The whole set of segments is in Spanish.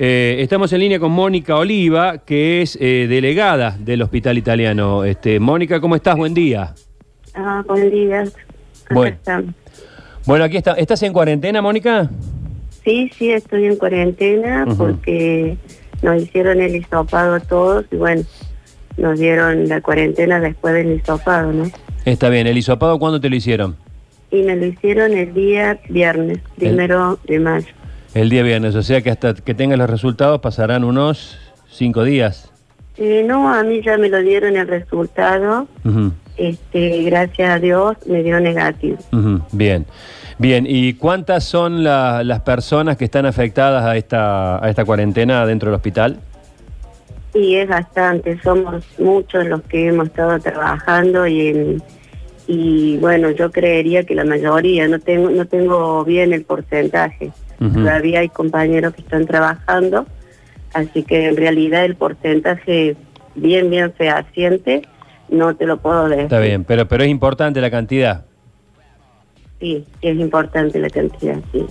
Eh, estamos en línea con Mónica Oliva, que es eh, delegada del Hospital Italiano. Este, Mónica, ¿cómo estás? Buen día. Ah, buen día. Acá Bueno. Bueno, aquí está. ¿Estás en cuarentena, Mónica? Sí, sí, estoy en cuarentena porque nos hicieron el hisopado a todos y bueno, nos dieron la cuarentena después del hisopado, ¿no? Está bien. ¿El hisopado cuándo te lo hicieron? Y me lo hicieron el día viernes, primero de mayo. El día viernes, o sea que hasta que tengas los resultados pasarán unos cinco días. Eh, no, a mí ya me lo dieron el resultado, este, gracias a Dios me dio negativo. Bien. Bien, ¿y cuántas son la- las personas que están afectadas a esta, a esta cuarentena dentro del hospital? Y es bastante, somos muchos los que hemos estado trabajando y en- y bueno, yo creería que la mayoría, no tengo no tengo bien el porcentaje. Todavía hay compañeros que están trabajando, así que en realidad el porcentaje bien bien fehaciente no te lo puedo decir. Está bien, pero, pero es importante la cantidad. Sí es importante la cantidad, sí.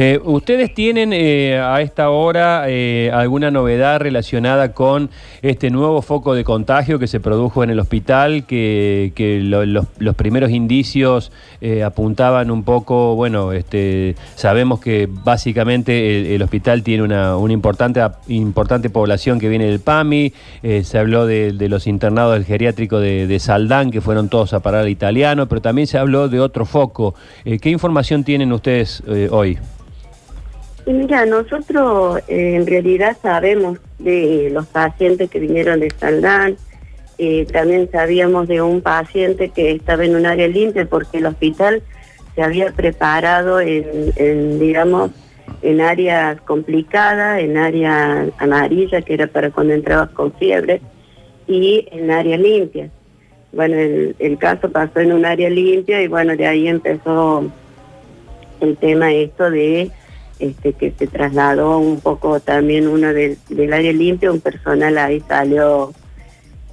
Eh, ¿Ustedes tienen eh, a esta hora eh, alguna novedad relacionada con este nuevo foco de contagio que se produjo en el hospital? Que, que lo- los, primeros indicios apuntaban un poco, bueno, este, sabemos que básicamente el, hospital tiene una, importante, importante población que viene del PAMI, se habló de, los internados del geriátrico de, de Saldán, que fueron todos a parar al italiano, pero también se habló de otro foco. ¿Qué información tienen ustedes hoy? Y mira, nosotros eh, en realidad sabemos de los pacientes que vinieron de Saldán, eh, también sabíamos de un paciente que estaba en un área limpia porque el hospital se había preparado en, digamos, en áreas complicadas, en área amarilla, que era para cuando entrabas con fiebre, y en área limpia. Bueno, el, el caso pasó en un área limpia y bueno, de ahí empezó el tema esto de este que se trasladó un poco también uno del, del área limpia, un personal ahí salió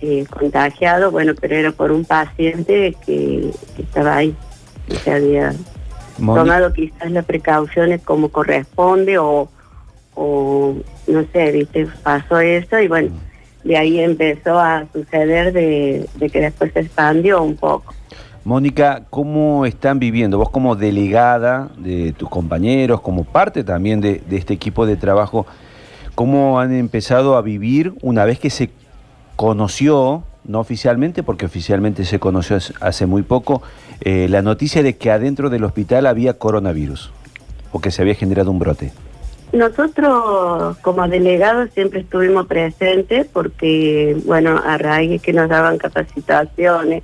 eh, contagiado, bueno, pero era por un paciente que, que estaba ahí, que se había Moni- tomado quizás las precauciones como corresponde o, o no sé, viste, pasó eso y bueno, de ahí empezó a suceder de, de que después se expandió un poco. Mónica, ¿cómo están viviendo? Vos como delegada de tus compañeros, como parte también de, este equipo de trabajo, ¿cómo han empezado a vivir una vez que se conoció, no oficialmente, porque oficialmente se conoció hace- muy poco, eh, la noticia de que adentro del hospital había coronavirus o que se había generado un brote? Nosotros como delegados siempre estuvimos presentes porque, bueno, a raíz que nos daban capacitaciones,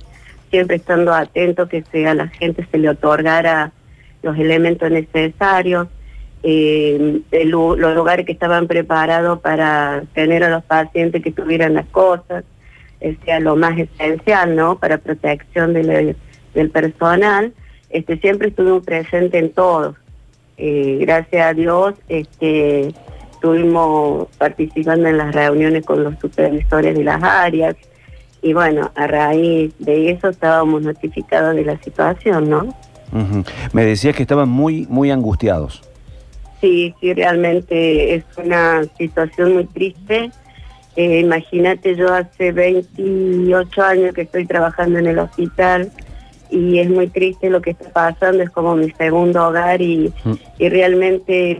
siempre estando atentos que a la gente se le otorgara los elementos necesarios, eh, los lugares que estaban preparados para tener a los pacientes que tuvieran las cosas, eh, sea lo más esencial, ¿no? Para protección del, personal, este, siempre estuvimos presentes en todos. Eh, gracias a Dios este, estuvimos participando en las reuniones con los supervisores de las áreas y bueno, a raíz de eso estábamos notificados de la situación, ¿no? Me decías que estaban muy, muy angustiados. Sí, sí, realmente es una situación muy triste. Eh, imagínate, yo hace 28 años que estoy trabajando en el hospital y es muy triste lo que está pasando, es como mi segundo hogar y, Mm. y realmente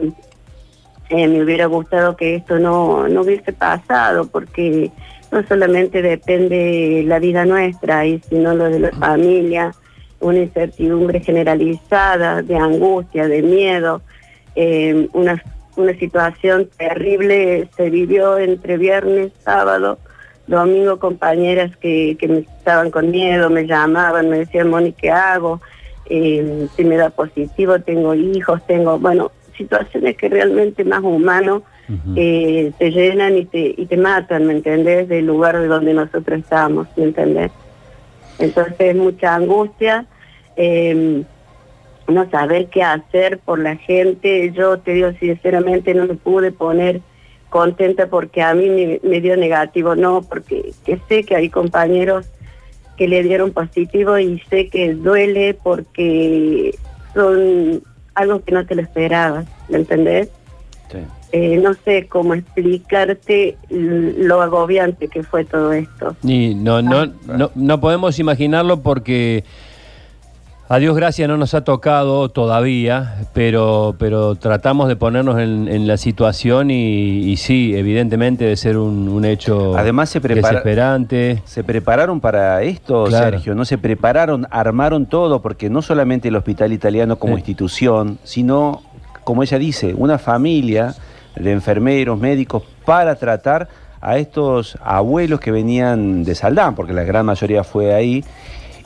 eh, me hubiera gustado que esto no, no hubiese pasado porque no solamente depende la vida nuestra, y sino lo de la familia, una incertidumbre generalizada de angustia, de miedo, eh, una, una situación terrible se vivió entre viernes, sábado, domingo, compañeras que, que me estaban con miedo, me llamaban, me decían, Moni, ¿qué hago? Eh, si me da positivo, tengo hijos, tengo, bueno, situaciones que realmente más humanos Ujú. eh, te llenan y te, y te matan, ¿me entendés? Del lugar de donde nosotros estamos, ¿me entendés? Entonces, mucha angustia, eh, no saber qué hacer por la gente. Yo te digo sinceramente, no me pude poner contenta porque a mí me, me dio negativo, no, porque que sé que hay compañeros que le dieron positivo y sé que duele porque son algo que no te lo esperabas, ¿me entendés? Eh, no sé cómo explicarte lo agobiante que fue todo esto. Y no, no, no, no podemos imaginarlo porque a Dios gracias no nos ha tocado todavía, pero, pero tratamos de ponernos en, la situación y, sí, evidentemente de ser un, hecho Además se desesperante. Se prepararon para esto, Sergio, no se prepararon, armaron todo, porque no solamente el Hospital Italiano como institución, sino, como ella dice, una familia de enfermeros, médicos, para tratar a estos abuelos que venían de Saldán, porque la gran mayoría fue ahí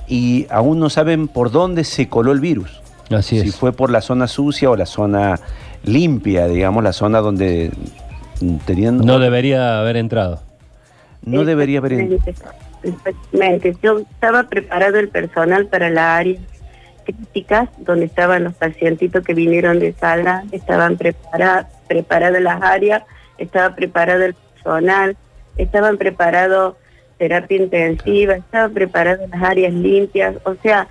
y aún no saben por dónde se coló el virus. Así si fue por la zona sucia o la zona limpia, digamos, la zona donde tenían... No debería haber entrado. No debería haber entrado. Yo estaba preparado el personal para la área críticas, donde estaban los pacientitos que vinieron de sala, estaban preparadas preparadas las áreas, estaba preparado el personal, estaban preparados terapia intensiva, estaba preparado en las áreas limpias, o sea,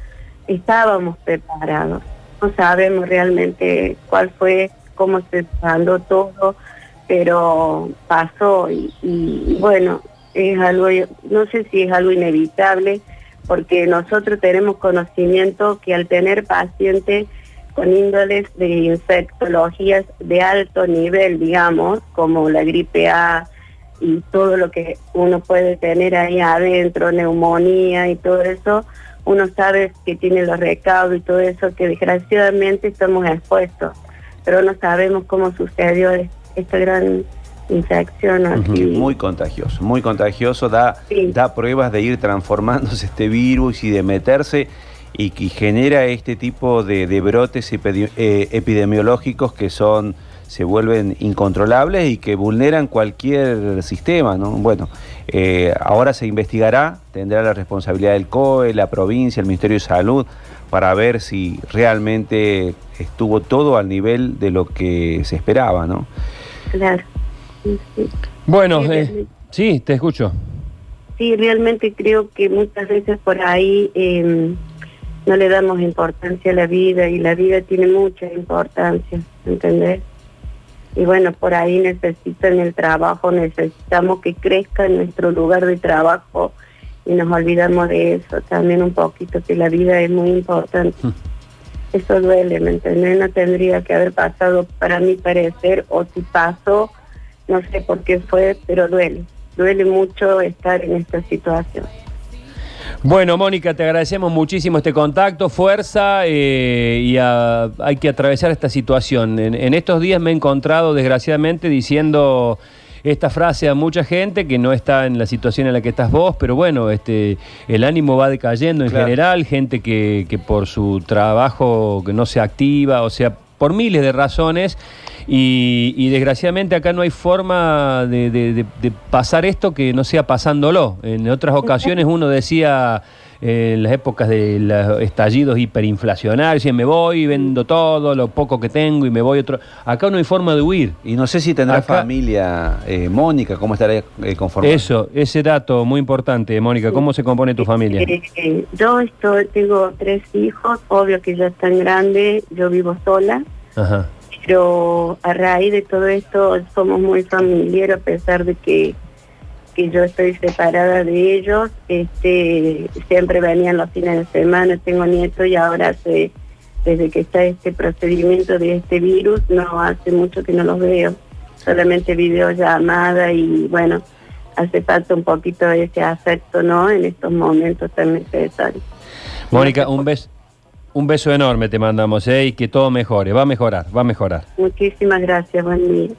estábamos preparados. No sabemos realmente cuál fue, cómo se mandó todo, pero pasó y, bueno, es algo, no sé si es algo inevitable, porque nosotros tenemos conocimiento que al tener pacientes con índoles de infectologías de alto nivel, digamos, como la gripe A, y todo lo que uno puede tener ahí adentro, neumonía y todo eso, uno sabe que tiene los recaudos y todo eso, que desgraciadamente estamos expuestos, pero no sabemos cómo sucedió esta gran infección. Así. Muy contagioso, muy contagioso, da, da pruebas de ir transformándose este virus y de meterse y que genera este tipo de, brotes eh, epidemiológicos que son se vuelven incontrolables y que vulneran cualquier sistema. ¿no? Bueno, eh, ahora se investigará, tendrá la responsabilidad del COE, la provincia, el Ministerio de Salud, para ver si realmente estuvo todo al nivel de lo que se esperaba. ¿no? Claro. Bueno, eh, sí, te escucho. Sí, realmente creo que muchas veces por ahí em, no le damos importancia a la vida y la vida tiene mucha importancia, ¿entendés? Y bueno, por ahí necesitan el trabajo, necesitamos que crezca nuestro lugar de trabajo y nos olvidamos de eso también un poquito, que la vida es muy importante. Hmm. Eso duele, ¿me entiendes? No tendría que haber pasado para mi parecer, o si pasó, no sé por qué fue, pero duele. Duele mucho estar en esta situación. Bueno, Mónica, te agradecemos muchísimo este contacto, fuerza eh, y hay que atravesar esta situación. En, estos días me he encontrado, desgraciadamente, diciendo esta frase a mucha gente que no está en la situación en la que estás vos, pero bueno, este, el ánimo va decayendo en general, gente que, que por su trabajo que no se activa, o sea, por miles de razones. Y, desgraciadamente acá no hay forma de, pasar esto que no sea pasándolo. En otras ocasiones uno decía en las épocas de los estallidos hiperinflacionarios, y me voy, vendo todo, lo poco que tengo y me voy otro. Acá no hay forma de huir. Y no sé si tendrá familia, eh, Mónica, ¿cómo estará eh, conformada? Eso, ese dato muy importante, Mónica, ¿cómo se compone tu familia? Eh, yo estoy, tengo tres hijos, obvio que ya están grandes, yo vivo sola. Ajá pero a raíz de todo esto somos muy familiares a pesar de que, que yo estoy separada de ellos, este siempre venían los fines de semana, tengo nietos y ahora hace, desde que está este procedimiento de este virus, no hace mucho que no los veo, solamente videollamada y bueno, hace falta un poquito de ese afecto, ¿no? En estos momentos tan necesarios. Mónica, un beso. Un beso enorme te mandamos, ¿eh? Y que todo mejore. Va a mejorar, va a mejorar. Muchísimas gracias, buen día.